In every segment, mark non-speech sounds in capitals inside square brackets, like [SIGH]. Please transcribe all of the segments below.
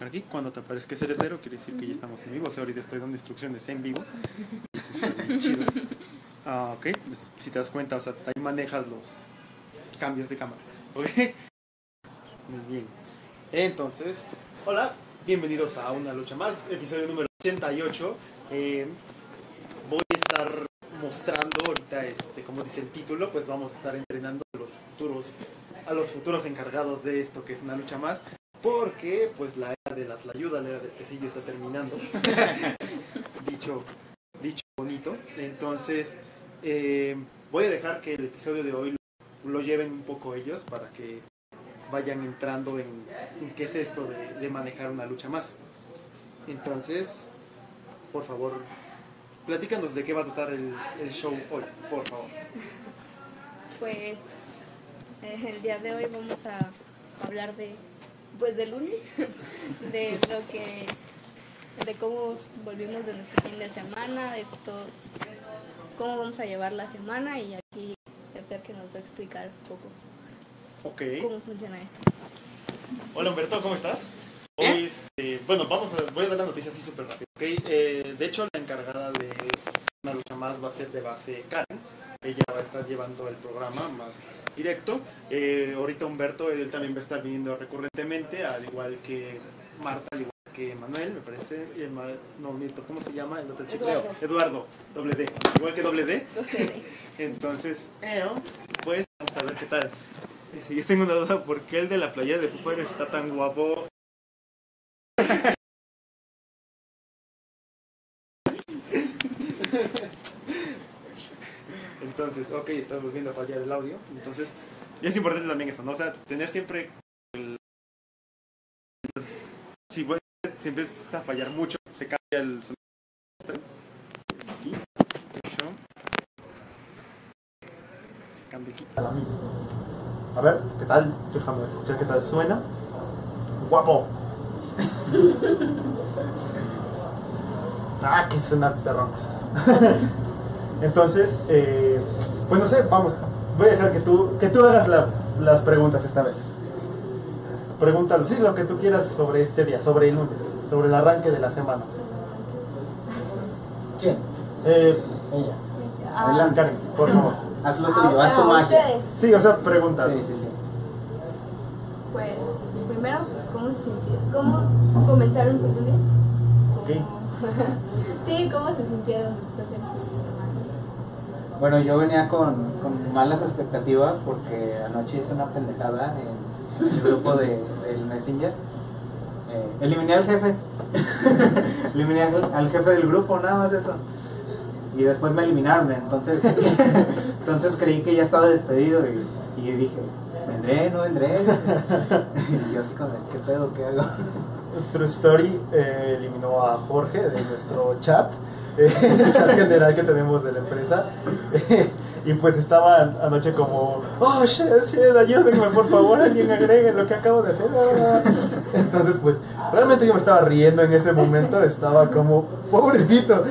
marcar aquí. Cuando te aparezca ese letrero, quiere decir que ya estamos en vivo. O sea, ahorita estoy dando instrucciones en vivo. Eso está bien chido. Ah, ok. Si te das cuenta, o sea, ahí manejas los cambios de cámara. [LAUGHS] Muy bien. Entonces, hola. Bienvenidos a una lucha más. Episodio número 88. Eh, voy a estar mostrando ahorita, este, como dice el título, pues vamos a estar entrenando a los futuros, a los futuros encargados de esto que es una lucha más, porque pues la de la ayuda, la era del quesillo está terminando. [LAUGHS] dicho, dicho bonito. Entonces, eh, voy a dejar que el episodio de hoy lo, lo lleven un poco ellos para que vayan entrando en, en qué es esto de, de manejar una lucha más. Entonces, por favor, platícanos de qué va a tratar el, el show hoy, por favor. Pues eh, el día de hoy vamos a hablar de pues del lunes, [LAUGHS] de lo que de cómo volvimos de nuestro fin de semana, de todo cómo vamos a llevar la semana y aquí el que nos va a explicar un poco Ok. cómo funciona esto. Hola Humberto, ¿cómo estás? Hoy, este, bueno, vamos a, voy a dar la noticia así súper rápido. ¿ok? Eh, de hecho, la encargada de una lucha más va a ser de base Karen. Ella va a estar llevando el programa más directo. Eh, ahorita Humberto, él también va a estar viniendo recurrentemente, al igual que Marta, al igual que Manuel, me parece. y el no, miento, ¿cómo se llama el otro chico? Eduardo. Eduardo, doble D. Igual que doble D. [LAUGHS] Entonces, eh, pues vamos a ver qué tal. Y si yo tengo una duda, ¿por qué el de la playa de Fighters está tan guapo? [LAUGHS] Entonces, ok, está volviendo a fallar el audio. Entonces, y es importante también eso, ¿no? O sea, tener siempre el... pues, si, si empieza a fallar mucho, se cambia el sonido. Se cambia. A ver, ¿qué tal? Déjame escuchar qué tal suena. ¡Guapo! [LAUGHS] ¡Ah, que suena perrón! [LAUGHS] Entonces, eh, pues no sé, vamos. Voy a dejar que tú, que tú hagas la- las preguntas esta vez. Pregúntalo, sí, lo que tú quieras sobre este día, sobre el lunes, sobre el arranque de la semana. ¿Quién? Eh, Ella. Ah, Adelante, Karen, por favor. Haz lo ah, tuyo, haz tu magia. ustedes, Sí, o sea, pregunta. Sí, sí, sí. pues primero pues, cómo se sintieron, cómo comenzaron su lunes. Ok. [LAUGHS] sí, cómo se sintieron después de. Bueno, yo venía con, con malas expectativas porque anoche hice una pendejada en el grupo de, del Messenger. Eh, eliminé al jefe. [LAUGHS] eliminé al, jefe del grupo, nada más eso. Y después me eliminaron, entonces, [LAUGHS] entonces creí que ya estaba despedido y, y dije, ¿vendré? ¿No vendré? [LAUGHS] y yo así como, ¿qué pedo? ¿Qué hago? True Story eh, eliminó a Jorge de nuestro chat, el chat general que tenemos de la empresa. [LAUGHS] y pues estaba anoche como, oh shit, shit, ayúdenme por favor, alguien agregue lo que acabo de hacer. ah". [LAUGHS] Entonces, pues realmente yo me estaba riendo en ese momento, estaba como, pobrecito.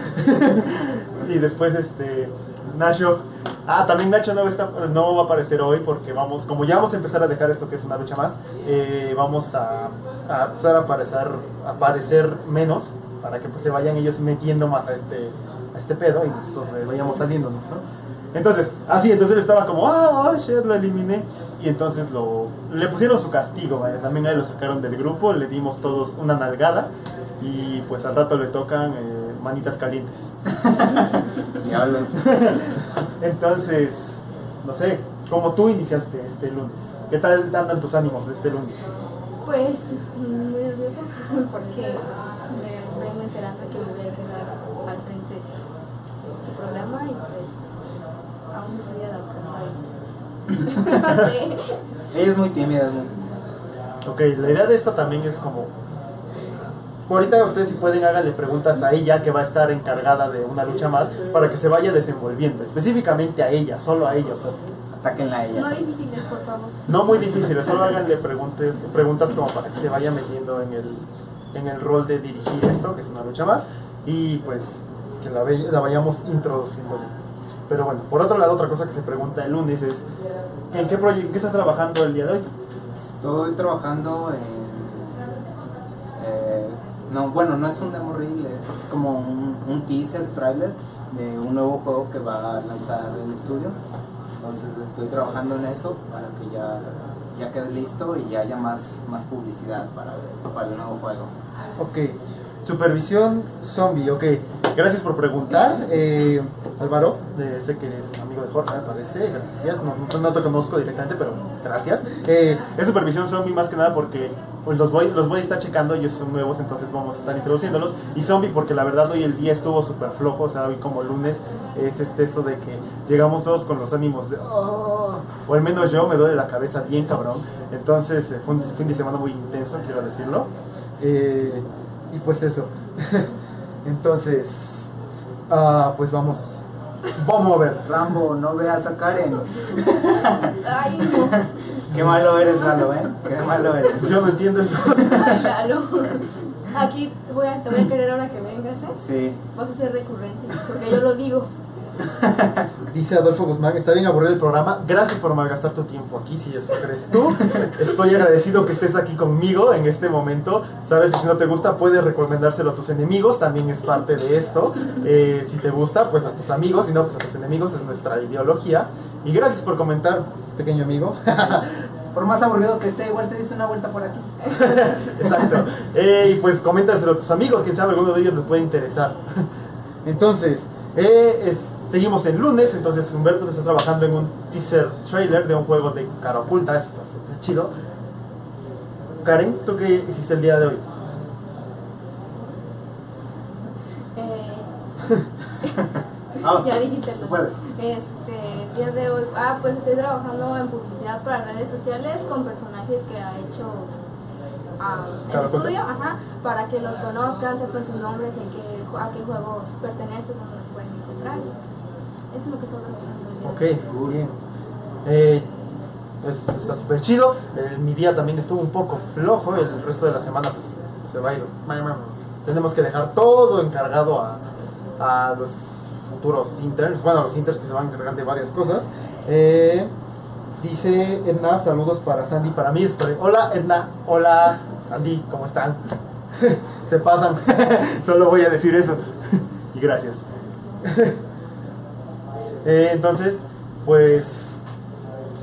[LAUGHS] y después, este, Nacho. Ah, también Nacho no estar- no va a aparecer hoy porque vamos, como ya vamos a empezar a dejar esto que es una lucha más, eh, vamos a, a a aparecer, a aparecer menos para que pues se vayan ellos metiendo más a este, a este pedo y nosotros eh, vayamos saliéndonos, ¿no? Entonces, así, entonces él estaba como, ah, oh, shit, lo eliminé. Y entonces lo, le pusieron su castigo, vaya. También a él lo sacaron del grupo, le dimos todos una nalgada y pues al rato le tocan eh, manitas calientes. [LAUGHS] Diablos. [LAUGHS] Entonces, no sé, como tú iniciaste este lunes, ¿qué tal andan tus ánimos de este lunes? Pues muy nervioso porque me vengo enterando que me voy a quedar al frente de este programa y pues aún me estoy adaptando ahí. No sé. Ella [LAUGHS] es muy tímida, es muy tímida. Ok, la idea de esto también es como... Ahorita ustedes si pueden háganle preguntas a ella que va a estar encargada de una lucha más para que se vaya desenvolviendo, específicamente a ella, solo a ella. o sea, Atáquenla a ella. No difíciles, por favor. no muy difíciles, solo háganle preguntas, preguntas como para que se vaya metiendo en el, en el rol de dirigir esto, que es una lucha más, y pues que la, ve- la vayamos introduciendo. Pero bueno, por otro lado, otra cosa que se pregunta el lunes es, ¿en qué, proye- en qué estás trabajando el día de hoy? Estoy trabajando en, no, bueno, no es un demo reel, es como un, un teaser, trailer de un nuevo juego que va a lanzar el estudio. Entonces estoy trabajando en eso para que ya, ya quede listo y haya más, más publicidad para, para el nuevo juego. Ok. Supervisión zombie, ok. Gracias por preguntar. Eh, Álvaro, sé que eres amigo de Jorge, me parece. Gracias. No, te conozco directamente, pero gracias. Eh, es supervisión zombie más que nada porque pues, los voy, los voy a estar checando. Ellos son nuevos, entonces vamos a estar introduciéndolos. Y zombie porque la verdad hoy el día estuvo súper flojo. O sea, hoy como lunes es este eso de que llegamos todos con los ánimos de... "Oh", o al menos yo me duele la cabeza bien cabrón. Entonces eh, fue un fin de semana muy intenso, quiero decirlo. Eh, y pues eso. [LAUGHS] Entonces, ah, pues vamos. Vamos a ver. Rambo, no veas a Karen. [LAUGHS] Ay, no. [LAUGHS] Qué malo eres, Lalo, ¿eh? Qué malo eres. Yo no entiendo eso. Ay, Lalo. Aquí voy a, te voy a querer ahora que vengas, ¿eh? Sí. Vas a ser recurrente, porque yo lo digo. Dice Adolfo Guzmán, está bien aburrido el programa. Gracias por malgastar tu tiempo aquí, si eso crees tú. [LAUGHS] Estoy agradecido que estés aquí conmigo en este momento. Sabes que si no te gusta, puedes recomendárselo a tus enemigos. También es parte de esto. Eh, si te gusta, pues a tus amigos. Si no, pues a tus enemigos. Es nuestra ideología. Y gracias por comentar, pequeño amigo. [LAUGHS] Por más aburrido que esté, igual te dice una vuelta por aquí. [LAUGHS] Exacto. Eh, y pues coméntaselo a tus amigos, quién sabe, alguno de ellos les puede interesar. Entonces, eh, es- seguimos el lunes, entonces Humberto está trabajando en un teaser trailer de un juego de cara oculta, eso está súper chido. Karen, ¿tú qué hiciste el día de hoy? Eh, Vamos. [LAUGHS] ya dijiste lo puedes. Este, el día de hoy, ah, pues estoy trabajando en publicidad para redes sociales con personajes que ha hecho ah, el estudio, ajá, para que los conozcan, sepan sus nombres, en qué, a qué juegos pertenecen, dónde los pueden encontrar. Eso es lo que hoy. Ok, bien. Eh, es- está súper chido. El- mi día también estuvo un poco flojo. El resto de la semana pues se va a ir. Tenemos que dejar todo encargado a, a los futuros interns. Bueno, a los interns que se van a encargar de varias cosas. Eh, dice Edna, saludos para Sandy, para mí. Estoy- Hola Edna, hola Sandy, ¿cómo están? [LAUGHS] se pasan. [LAUGHS] Solo voy a decir eso. [LAUGHS] y gracias. Eh, entonces, pues.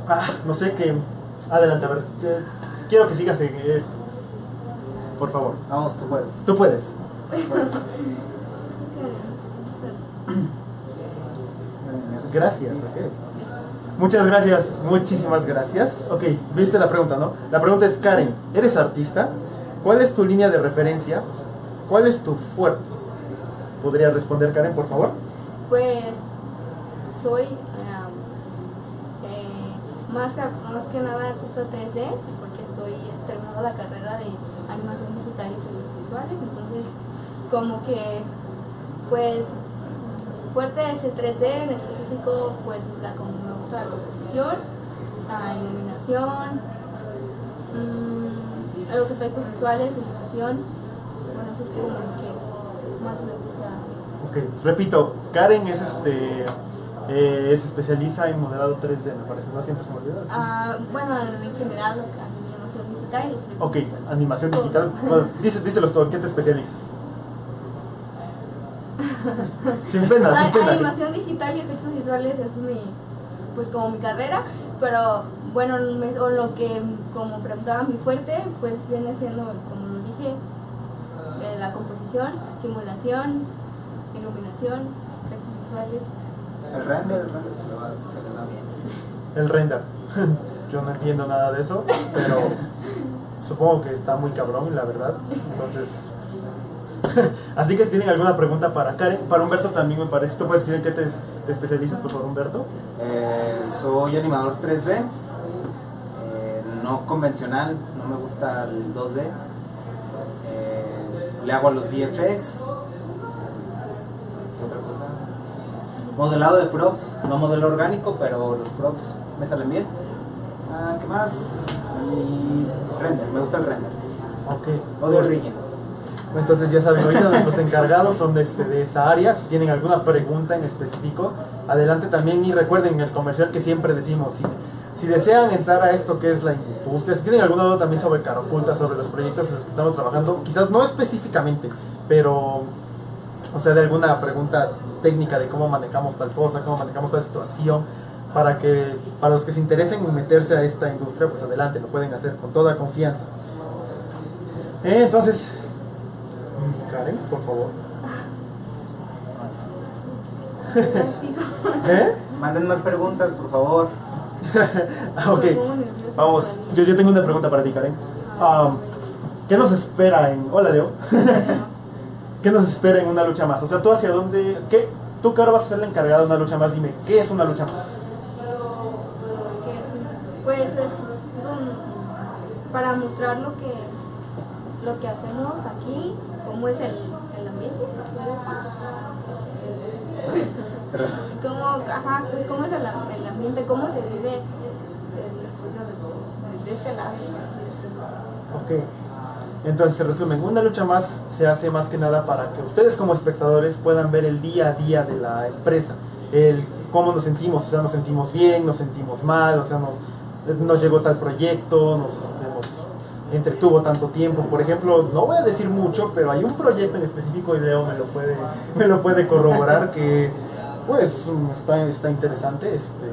Ah, no sé qué. Adelante, a ver. eh, Quiero que sigas en esto. Por favor. Vamos, tú puedes. Tú puedes. Puedes. Gracias. ok. Muchas gracias. Muchísimas gracias. Ok, viste la pregunta, ¿no? La pregunta es: Karen, ¿eres artista? ¿Cuál es tu línea de referencia? ¿Cuál es tu fuerte? ¿Podría responder, Karen, por favor? Pues soy eh, más, que, más que nada artista 3D porque estoy terminando la carrera de animación digital y efectos visuales, entonces como que pues fuerte es el 3D, en específico pues la, como me gusta la composición, la iluminación, mm, los efectos visuales, iluminación, bueno eso es como lo que más me gusta Ok, repito, Karen es este. Eh, se especializa en modelado 3D, me parece, ¿no? Siempre se me olvida. Ah, bueno, en general, animación digital y los efectos Ok, animación digital. Bueno, dice, díselos todo, ¿en qué te especializas? sin pena, sin pena. animación digital y efectos visuales es mi, pues como mi carrera, pero bueno, me- o lo que como preguntaba mi fuerte, pues viene siendo, como lo dije, eh, la composición, simulación, iluminación, efectos visuales. El render, el render se le, va, se le da bien. El render. [LAUGHS] Yo no entiendo nada de eso, pero [LAUGHS] supongo que está muy cabrón, la verdad. Entonces. [LAUGHS] Así que si tienen alguna pregunta para Karen, para Humberto también me parece. ¿Tú puedes decir en qué te, te especializas, por favor, Humberto? Eh, soy animador 3D, eh, no convencional, no me gusta el 2D. Eh, le hago a los VFX. ¿Qué otra cosa? Modelado de props, no modelo orgánico, pero los props me salen bien. Ah, ¿Qué más? Y render, me gusta el render. Ok. Odio el. Entonces ya saben, ahorita nuestros encargados son de, este, de esa área. Si tienen alguna pregunta en específico, adelante también. Y recuerden el comercial que siempre decimos, si, si desean entrar a esto que es la industria, si tienen alguna duda también sobre cara oculta, sobre los proyectos en los que estamos trabajando, quizás no específicamente, pero, o sea, de alguna pregunta técnica de cómo manejamos tal cosa, cómo manejamos tal situación, para que, para los que se interesen en meterse a esta industria, pues adelante, lo pueden hacer con toda confianza. Eh, entonces, Karen, por favor. ¿Eh? Manden más preguntas, por favor. [LAUGHS] Ah, ok, vamos. Yo, yo tengo una pregunta para ti, Karen. Um, ¿Qué nos espera en... Hola, Leo. [LAUGHS] ¿Qué nos espera en una lucha más? O sea, tú hacia dónde... ¿Qué? Tú que ahora vas a ser la encargada de una lucha más, dime, ¿qué es una lucha más? ¿Qué es una- Pues es para mostrar lo que lo que hacemos aquí, cómo es el, el ambiente, [LAUGHS] cómo, ajá, pues cómo es el, el ambiente, cómo se vive el estudio de, de este lado. Ok. Entonces, se resumen, una lucha más se hace más que nada para que ustedes como espectadores puedan ver el día a día de la empresa, el cómo nos sentimos, o sea, nos sentimos bien, nos sentimos mal, o sea, nos, nos llegó tal proyecto, nos, este, nos entretuvo tanto tiempo. Por ejemplo, no voy a decir mucho, pero hay un proyecto en específico y Leo me lo puede, [LAUGHS] me lo puede corroborar que, pues, está, interesante, este,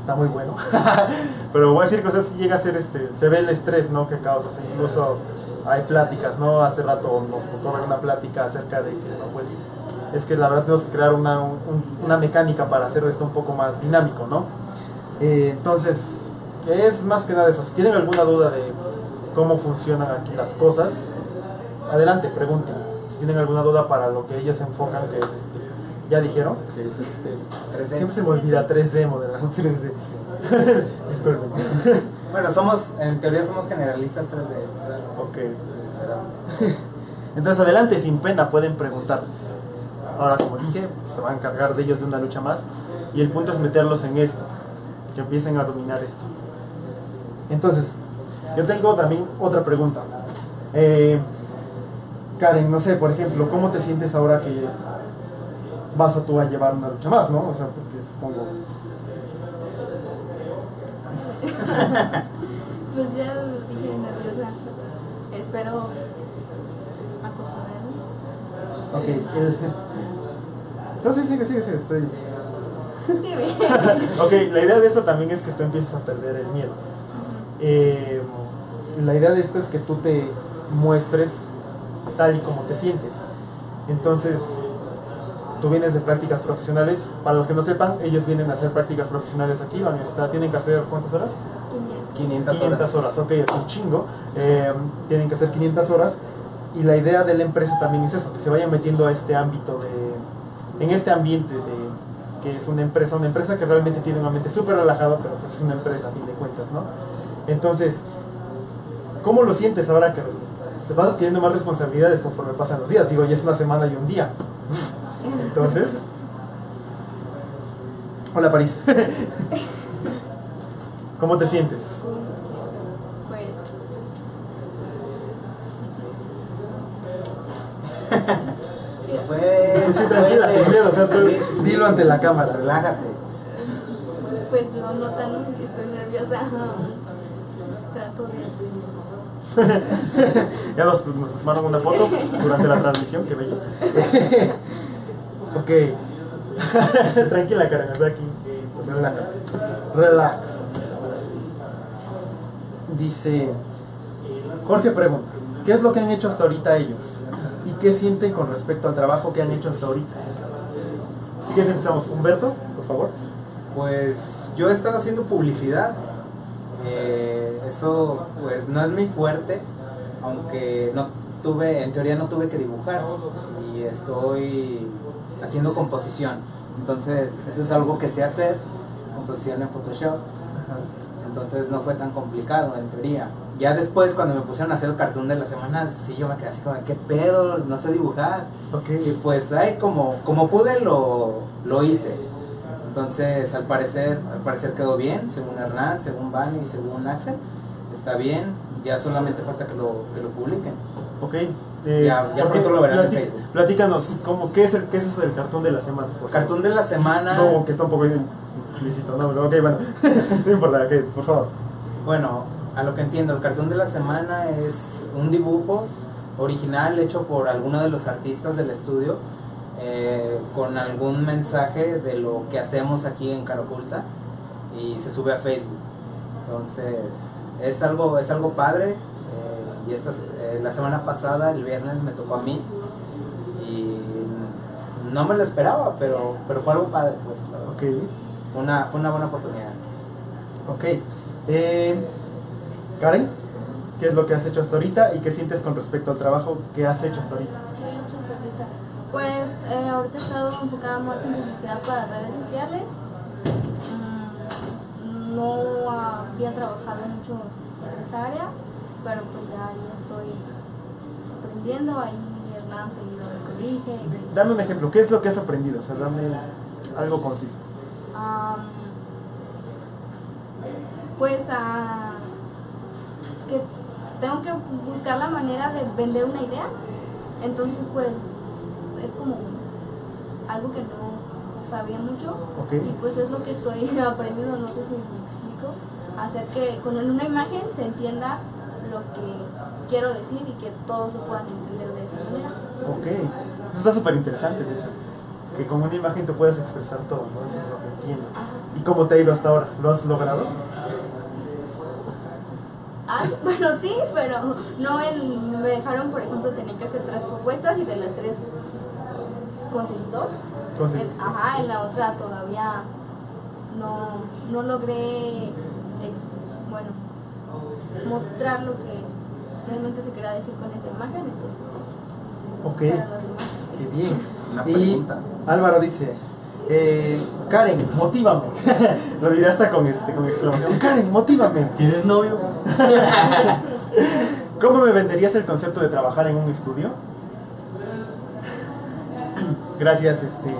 está muy bueno. [LAUGHS] Pero voy a decir sí llega a ser este, se ve el estrés, ¿no? Que causa, incluso hay pláticas, ¿no? Hace rato nos tocó ver una plática acerca de que, no, pues, es que la verdad tenemos que crear una, un- un- una mecánica para hacer esto un poco más dinámico, ¿no? Eh, entonces, es más que nada eso. Si tienen alguna duda de cómo funcionan aquí las cosas, adelante, pregunten. Si tienen alguna duda para lo que ellos se enfocan, que es este, ya dijeron, que es este, 3D. siempre se me olvida 3D, modelado 3D. Disculpen. Bueno, somos, en teoría somos generalistas 3D. ok. [LAUGHS] Entonces, adelante, sin pena, pueden preguntarles. Ahora, como dije, se va a encargar de ellos de una lucha más. Y el punto es meterlos en esto, que empiecen a dominar esto. Entonces, yo tengo también otra pregunta. Eh, Karen, no sé, por ejemplo, ¿cómo te sientes ahora que vas a tú a llevar una lucha más, no? O sea, porque supongo... [LAUGHS] Pues ya dije nerviosa, espero acostumbrarme. Ok. el- No, sí, sigue, sigue, sigue. Dime. [LAUGHS] ok, la idea de esto también es que tú empieces a perder el miedo. Eh, la idea de esto es que tú te muestres tal y como te sientes. Entonces, tú vienes de prácticas profesionales. Para los que no sepan, ellos vienen a hacer prácticas profesionales aquí. Van a estar, tienen que hacer ¿cuántas horas? 500 500 horas, ok, es un chingo. Eh, tienen que hacer 500 horas. Y la idea de la empresa también es eso, que se vayan metiendo a este ámbito de, en este ambiente de que es una empresa, una empresa que realmente tiene un ambiente súper relajado, pero pues es una empresa a fin de cuentas, ¿no? Entonces, ¿cómo lo sientes ahora que te vas adquiriendo más responsabilidades conforme pasan los días? Digo, ya es una semana y un día. Entonces, hola París. [LAUGHS] ¿Cómo te sientes? Pues Pues, sí, tranquila, [LAUGHS] sin miedo, o sea, tú dilo ante la cámara. Relájate. Pues no, no tan, estoy nerviosa. [LAUGHS] Trato de... ya nos, nos tomaron una foto durante la transmisión, qué bello. Ok. [LAUGHS] Tranquila, aquí. Relájate. Relax. Dice, Jorge pregunta, ¿qué es lo que han hecho hasta ahorita ellos? ¿Y qué sienten con respecto al trabajo que han hecho hasta ahorita? Si quieres empezamos. Humberto, por favor. Pues yo he estado haciendo publicidad. Eh, eso pues no es muy fuerte, aunque no tuve, en teoría no tuve que dibujar y estoy haciendo composición. Entonces eso es algo que sé hacer, composición en Photoshop. Entonces no fue tan complicado en teoría. Ya después cuando me pusieron a hacer el cartón de la semana, sí yo me quedé así como, ¿qué pedo? No sé dibujar. Ok. Y pues ay, como, como pude lo, lo hice. Entonces al parecer, al parecer quedó bien, según Hernán, según Van y según Axel. Está bien, ya solamente falta que lo, que lo publiquen. Ok. eh, Ya- ya pronto lo verán en Facebook. Platícanos, ¿cómo, qué, es el, ¿qué es eso del cartón de la semana? Cartón de la semana. No, que está un poco... explícito, no, pero ok, bueno, [LAUGHS] no importa, ok, por favor. Bueno, a lo que entiendo, el cartón de la semana es un dibujo original hecho por alguno de los artistas del estudio eh, con algún mensaje de lo que hacemos aquí en Caraculta y se sube a Facebook. Entonces, es algo, es algo padre. Y esta, eh, la semana pasada, el viernes, me tocó a mí. Y no me lo esperaba, pero, pero fue algo padre. Pues, la Fue, una, fue una buena oportunidad. ok. Eh, Karen, ¿qué es lo que has hecho hasta ahorita y qué sientes con respecto al trabajo que has hecho hasta ahorita? ¿Qué he hecho hasta ahorita? Pues eh, ahorita he estado enfocada más en publicidad para redes sociales. Mm, no había trabajado mucho en esa área, pero pues ya ahí estoy aprendiendo. Ahí Hernán seguido me corrige. y, Dame un ejemplo, ¿qué es lo que has aprendido? O sea, dame algo conciso. Am, pues a que tengo que buscar la manera de vender una idea entonces pues es como algo que no sabía mucho y pues es lo que estoy [LAUGHS] aprendiendo no sé si me explico hacer que con una imagen se entienda lo que quiero decir y que todos lo puedan entender de esa manera Ok, eso está súper interesante, de hecho. Que con una imagen te puedas expresar todo, ¿no? Eso es lo que entiendo. Ajá. ¿Y cómo te ha ido hasta ahora? ¿Lo has logrado? Ah, [LAUGHS] bueno, sí, pero no en, me dejaron, por ejemplo, tener que hacer tres propuestas y de las tres conseguí dos. Conseguiste En- ajá, en la otra todavía no, no logré, mostrar lo que realmente se quería decir con esa imagen, entonces Ok, para los demás. qué bien. Una y pregunta. Álvaro dice, eh, Karen, motívame. [LAUGHS] Lo diré hasta con, este, con exclamación. Karen, motívame. ¿Tienes novio? [LAUGHS] ¿Cómo me venderías el concepto de trabajar en un estudio? [COUGHS] Gracias, este.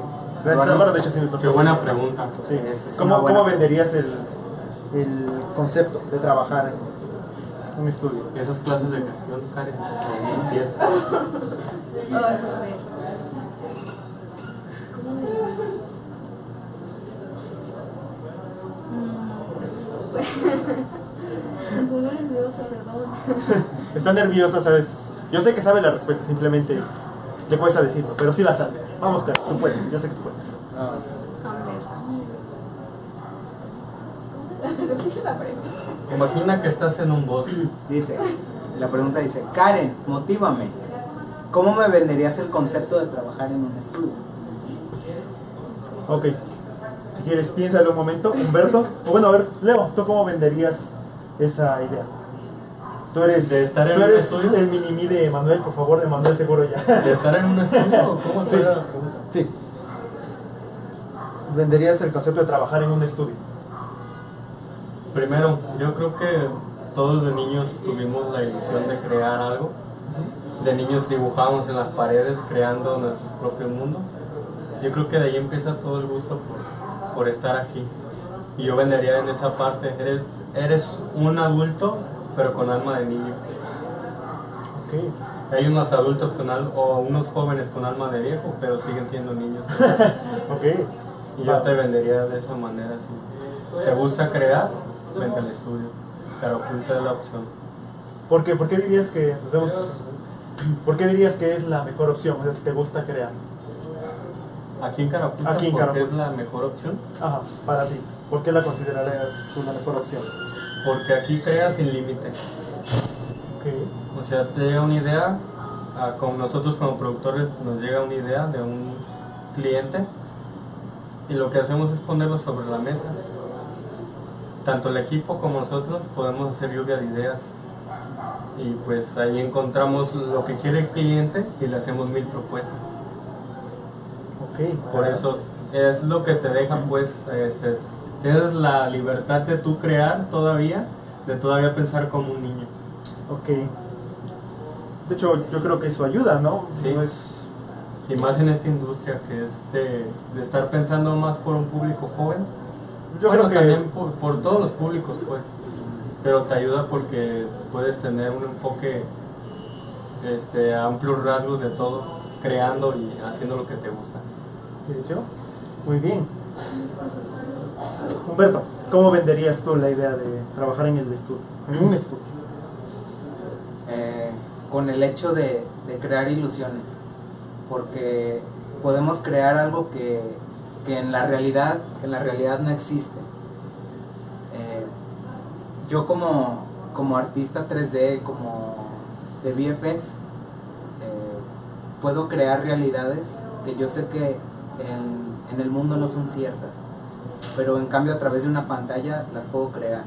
Gracias Bueno, Álvaro, de hecho sí me Qué buena pregunta. Sí. Esa es ¿Cómo, buena cómo venderías el, el concepto de trabajar en un estudio? Esas clases de gestión, Karen. Sí. cierto. Ay, a ver. ¿Cómo me- Mm, pues, Me pongo nerviosa, perdón. Está nerviosa, ¿sabes? Yo sé que sabe la respuesta, simplemente le cuesta decirlo, pero sí la sabe. Vamos, Karen, tú puedes, yo sé que tú puedes. Ah, A ver. [LAUGHS] Repite la pregunta. Imagina que estás en un bosque. [CLEARS THROAT] Dice, la pregunta dice, Karen, motívame. ¿Cómo me venderías el concepto de trabajar en un estudio? Ok. Si quieres, piénsalo un momento. Humberto, o bueno, a ver, Leo, ¿tú cómo venderías esa idea? Tú eres, ¿De estar en tú un eres estudio? el mini de Manuel, por favor, de Manuel seguro ya. ¿De estar en un estudio? [LAUGHS] ¿Cómo Sí. era la pregunta? Sí. Venderías el concepto de trabajar en un estudio. Primero, yo creo que todos de niños tuvimos la ilusión de crear algo. De niños dibujábamos en las paredes creando nuestros propios mundos. Yo creo que de ahí empieza todo el gusto por, por estar aquí. Y yo vendería en esa parte. Eres, eres un adulto, pero con alma de niño. Ok. Hay unos adultos con al- o unos jóvenes con alma de viejo, pero siguen siendo niños. [LAUGHS] Ok. Y yo te vendería de esa manera. Si te gusta crear, vente al estudio. Pero oculta es la opción. ¿Por qué? ¿Por qué dirías que nos vemos- ¿Por qué dirías que es la mejor opción? O sea, si te gusta crear. Aquí en Caraputa, Aquí en Caraputa. es la mejor opción. Ajá, para ti. ¿Por qué la considerarías tú la mejor opción? Porque aquí creas sin límite. Ok. O sea, te llega una idea, a- con nosotros como productores nos llega una idea de un cliente y lo que hacemos es ponerlo sobre la mesa. Tanto el equipo como nosotros podemos hacer lluvia de ideas y pues ahí encontramos lo que quiere el cliente y le hacemos mil propuestas. Ok. Por eso es lo que te deja pues, este, tienes la libertad de tú crear todavía, de todavía pensar como un niño. Ok. De hecho, yo creo que eso ayuda, ¿no? Sí. No es- Y más en esta industria que es de, de estar pensando más por un público joven. Yo bueno, creo que también por, por todos los públicos, pues. Pero te ayuda porque puedes tener un enfoque este, a amplios rasgos de todo, creando y haciendo lo que te gusta. De hecho, muy bien. Humberto, ¿cómo venderías tú la idea de trabajar en el estudio? En un estudio. Eh, con el hecho de, de crear ilusiones, porque podemos crear algo que, que en la realidad que en la realidad no existe. Eh, yo como, como artista 3D, como de VFX, eh, puedo crear realidades que yo sé que en, en el mundo no son ciertas, pero en cambio a través de una pantalla las puedo crear.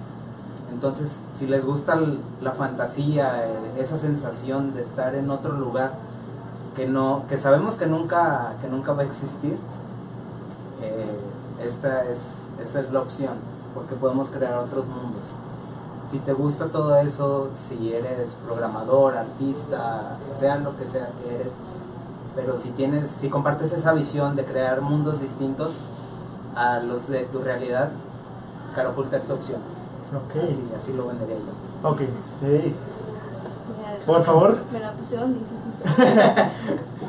Entonces, si les gusta la fantasía, eh, esa sensación de estar en otro lugar que no, que sabemos que nunca, que nunca va a existir, eh, esta es, esta es la opción, porque podemos crear otros mundos. Si te gusta todo eso, si eres programador, artista, sea lo que sea que eres, pero si tienes, si compartes esa visión de crear mundos distintos a los de tu realidad, Carapulta es tu opción. Ok. Así, así lo vendería yo. Ok. Ey, Mira, Por favor. Me la pusieron difícil.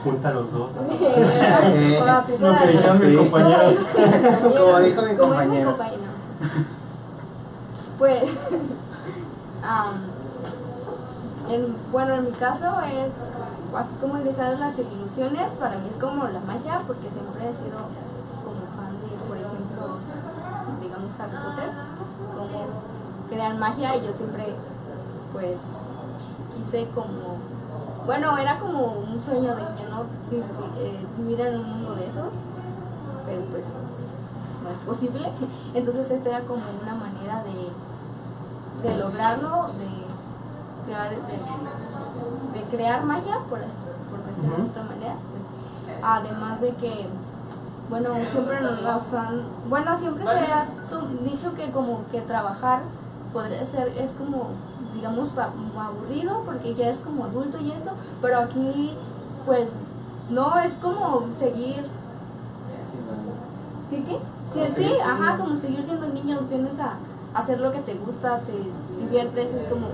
Junta los dos. [LAUGHS] Eh, lo que dijeron mis compañeros. Como dijo mi compañero. Pues, [LAUGHS] en- bueno, en mi caso es así como ingresar en las ilusiones, para mí es como la magia, porque siempre he sido como fan de, por ejemplo, digamos Harry Potter, como crear magia y yo siempre, pues, quise como, bueno, era como un sueño de que no eh, vivir en un mundo de esos, pero pues no es posible. [LAUGHS] Entonces esta era como una manera de, de lograrlo, de crear, de, de crear magia, por, por decirlo de otra manera. Además de que, bueno, siempre nos han, bueno, siempre se ha dicho que como que trabajar podría ser, es como, digamos, aburrido porque ya es como adulto y eso, pero aquí, pues, no, es como seguir. ¿Qué qué? Sí, sí, ajá, como seguir siendo niño, vienes a hacer lo que te gusta, te diviertes, es como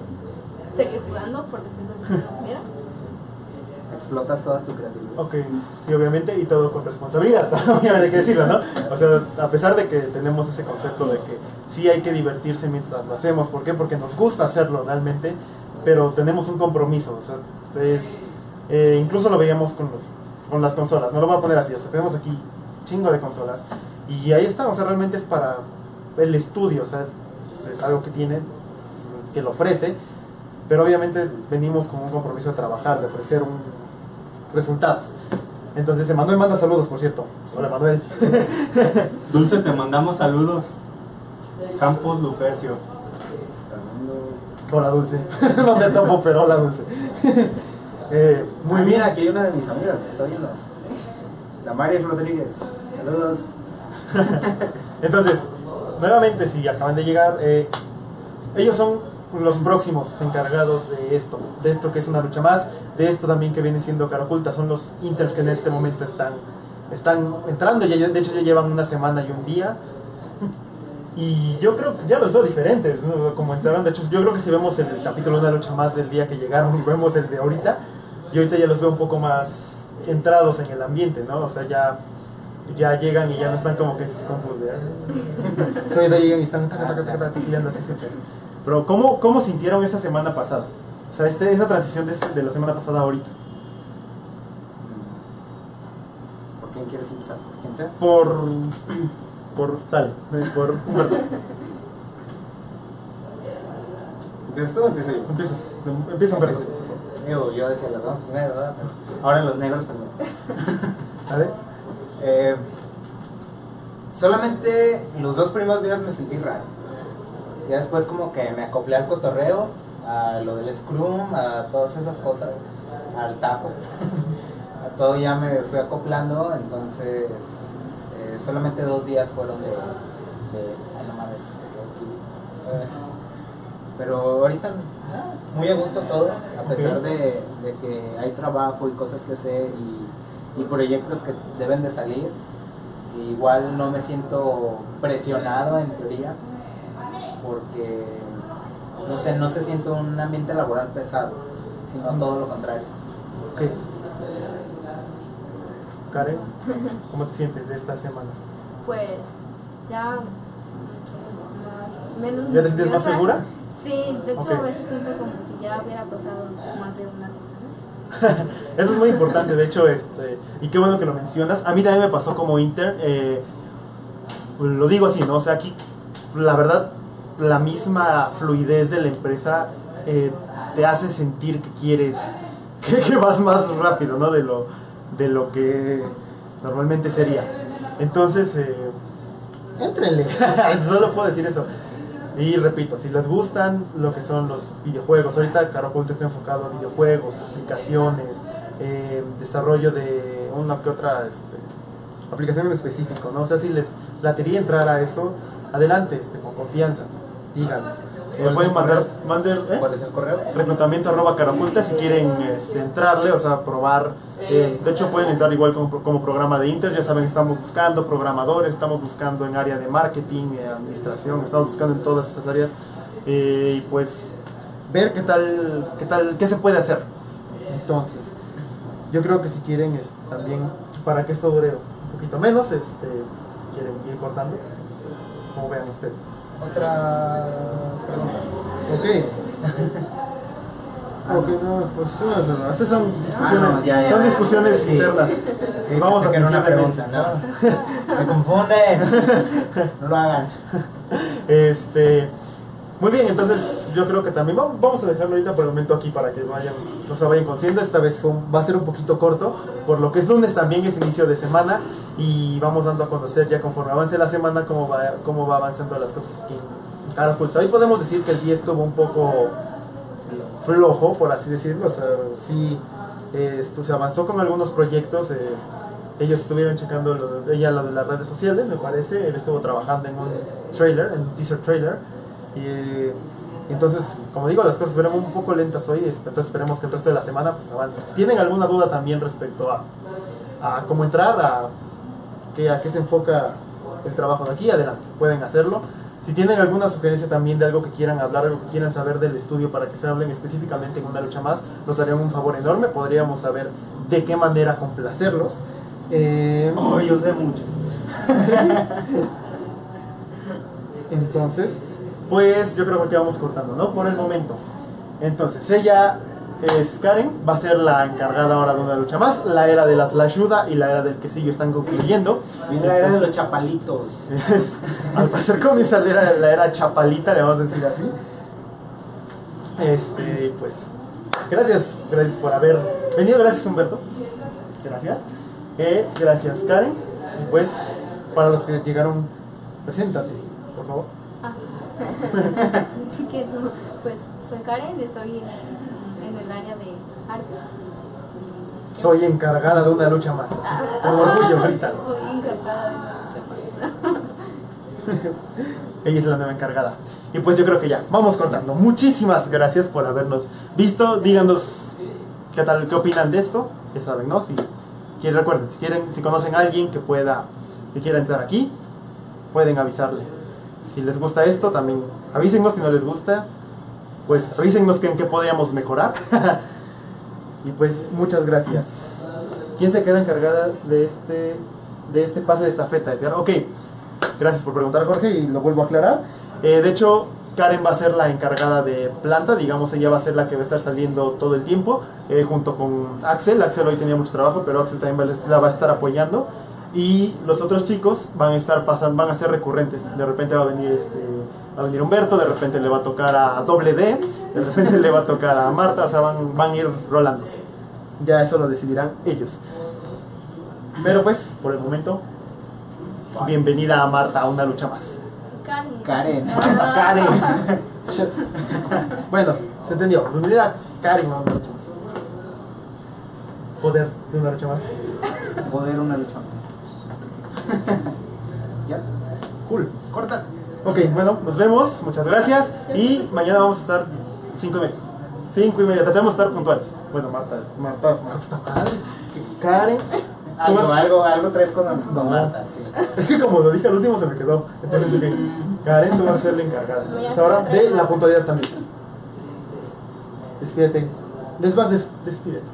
seguir jugando, por decirlo de alguna manera. Explotas toda tu creatividad. Ok, sí, obviamente, y todo con responsabilidad, [LAUGHS] también hay que decirlo, ¿no? O sea, a pesar de que tenemos ese concepto de que sí hay que divertirse mientras lo hacemos, ¿por qué? Porque nos gusta hacerlo realmente, pero tenemos un compromiso, o sea, es, eh, incluso lo veíamos con, los, con las consolas, no lo voy a poner así, o sea, tenemos aquí chingo de consolas, y ahí está, o sea, realmente es para el estudio, o sea, es, es algo que tiene, que lo ofrece, pero obviamente venimos con un compromiso de trabajar, de ofrecer un resultados. Entonces, Emanuel manda saludos, por cierto. Hola, Emanuel. [LAUGHS] Dulce, te mandamos saludos. Campos Lupercio. Hola, Dulce. [LAUGHS] no te topo, pero hola, Dulce. [LAUGHS] Eh, muy Ah, bien. mira, aquí hay una de mis amigas, está viendo. La Maris Rodríguez. Saludos. Entonces, nuevamente, si acaban de llegar, eh, ellos son los próximos encargados de esto, de esto que es una lucha más, de esto también que viene siendo cara oculta, son los inters que en este momento están, están entrando, ya, de hecho ya llevan una semana y un día, y yo creo que ya los veo diferentes, como entraron, de hecho yo creo que si vemos el capítulo de una lucha más del día que llegaron y vemos el de ahorita, y ahorita ya los veo un poco más entrados en el ambiente, ¿no? O sea, ya ya llegan y ya no están como que en sus compus de... O sea, ahorita llegan y están taca, taca, taca, taca, así siempre. Pero ¿cómo, ¿cómo sintieron esa semana pasada? O sea, este, esa transición de, de la semana pasada a ahorita. ¿Por quién quieres empezar? ¿Por quién sea? Por... Por... Sale. Por Humberto. ¿Empiezas tú o empiezo yo? Empiezas. Empieza Humberto. Digo, yo decía las damas primero, ¿verdad? Pero ahora los negros primero. ¿Vale? Eh, solamente los dos primeros días me sentí raro. Ya después como que me acoplé al cotorreo, a lo del Scrum, a todas esas cosas, al tajo. [LAUGHS] a todo ya me fui acoplando, entonces eh, solamente dos días fueron de... de ay, no mames. Eh, pero ahorita ah, muy a gusto todo, a pesar de, de que hay trabajo y cosas que hacer y, y proyectos que deben de salir. Igual no me siento presionado en teoría, porque no sé, no se siente un ambiente laboral pesado, sino todo lo contrario. Ok. Karen, ¿cómo te sientes de esta semana? Pues ya menos ¿Ya te sientes más segura? Sí, de hecho a veces siento como si ya hubiera pasado más de una semana. Eso es muy importante, de hecho, este, y qué bueno que lo mencionas. A mí también me pasó como intern, eh, lo digo así, ¿no? O sea, aquí, la verdad, la misma fluidez de la empresa eh, te hace sentir que quieres, [LAUGHS] que, vas más rápido, ¿no? De lo, de lo que normalmente sería. Entonces, eh, éntrenle, [LAUGHS] solo puedo decir eso. Y repito, si les gustan lo que son los videojuegos, ahorita Caro Oculta está enfocado a videojuegos, aplicaciones, eh, desarrollo de una que otra este, aplicación en específico, ¿no? O sea, si les latería entrar a eso, adelante, este, con confianza, díganlo. Eh, ¿Cuál es pueden mandar, manden, ¿eh? ¿Cuál es el correo? reclutamiento arroba caraculta si quieren este, entrarle, o sea, probar. eh, de hecho, pueden entrar igual como, como programa de Inter. Ya saben, estamos buscando programadores, estamos buscando en área de marketing, administración, estamos buscando en todas estas áreas. eh, y pues, ver qué tal, qué tal, qué se puede hacer. Entonces, yo creo que si quieren es, también, para que esto dure un poquito menos, este, quieren ir cortando, como vean ustedes. Otra pregunta. Ok. Ok, no, pues no, no, esas son discusiones, Ah, no, ya, ya. son discusiones Sí. internas. Sí, Vamos a era una pregunta. ¿no? Me confunden. [LAUGHS] No lo hagan. Este, muy bien, entonces yo creo que también vamos, a dejarlo ahorita por el momento aquí para que vayan, no se vayan conociendo. Esta vez va a ser un poquito corto, por lo que es lunes también es inicio de semana y vamos dando a conocer ya conforme avance la semana cómo va, cómo va avanzando las cosas aquí en Cara Oculta. Hoy podemos decir que el día estuvo un poco flojo, por así decirlo. O sea, sí, esto, se avanzó con algunos proyectos. eh, ellos estuvieron checando lo ella lo de las redes sociales, me parece. Él estuvo trabajando en un trailer, en un teaser trailer. Entonces, como digo, las cosas verán un poco lentas hoy. es- Entonces esperemos que el resto de la semana pues avance. Si tienen alguna duda también respecto a, a cómo entrar, a, qué, a qué se enfoca el trabajo de aquí, adelante, pueden hacerlo. Si tienen alguna sugerencia también de algo que quieran hablar, algo que quieran saber del estudio para que se hablen específicamente en una lucha más, nos harían un favor enorme, podríamos saber de qué manera complacerlos. Eh, Oh, yo sé muchas. [LAUGHS] entonces, pues yo creo que vamos cortando, ¿no? Por el momento. Entonces, ella es Karen, va a ser la encargada ahora de una lucha más. La era de la tlayuda y la era del quesillo están concluyendo. Viene la era de los chapalitos. Es- [LAUGHS] al parecer comienza la era, la era chapalita, le vamos a decir así. Este, pues, gracias, gracias por haber venido, gracias Humberto. Gracias. Eh, gracias Karen. Y pues, para los que llegaron, preséntate, por favor. [LAUGHS] Así que no, pues soy Karen, estoy en, en el área de arte. Soy encargada de una lucha más. Así, con orgullo, grítalo. Soy encargada de una lucha más. [LAUGHS] Ella es la nueva encargada. Y pues yo creo que ya, vamos cortando. Muchísimas gracias por habernos visto. Díganos qué tal, qué opinan de esto. Ya saben, ¿no? Si quieren, recuerden, si quieren, si conocen a alguien que pueda, que quiera entrar aquí, pueden avisarle. Si les gusta esto, también avísenos si no les gusta. Pues avísenos que en qué podríamos mejorar. [LAUGHS] y pues muchas gracias. ¿Quién se queda encargada de este, de este pase de estafeta, Edgar? Ok, Gracias por preguntar, Jorge, y lo vuelvo a aclarar. Eh, de hecho, Karen va a ser la encargada de planta, digamos, ella va a ser la que va a estar saliendo todo el tiempo, eh, junto con Axel. Axel hoy tenía mucho trabajo, pero Axel también va la va a estar apoyando. Y los otros chicos van a estar pasando, van a ser recurrentes. De repente va a venir este, va a venir Humberto, de repente le va a tocar a Doble D, de repente le va a tocar a Marta, o sea, van, van a ir rolándose. Ya eso lo decidirán ellos. Pero pues, por el momento, bienvenida a Marta a una lucha más. Karen. Karen. A Karen. [LAUGHS] bueno, se entendió. Bienvenida a Karen a una lucha más. Poder de una lucha más. Poder una lucha más. [LAUGHS] ¿Ya? Cool. Corta. Ok, bueno, nos vemos. Muchas gracias. Y mañana vamos a estar 5 y media. 5 y media. Tratamos de estar puntuales. Bueno, Marta, Marta, Marta está padre. Karen. Algo, vas- algo, algo traes con. Marta, sí. Es que como lo dije al último se me quedó. Entonces, ok. Karen, tú vas a ser la encargada. Entonces, ahora de la puntualidad también. Despídete. Les vas, des- despídete.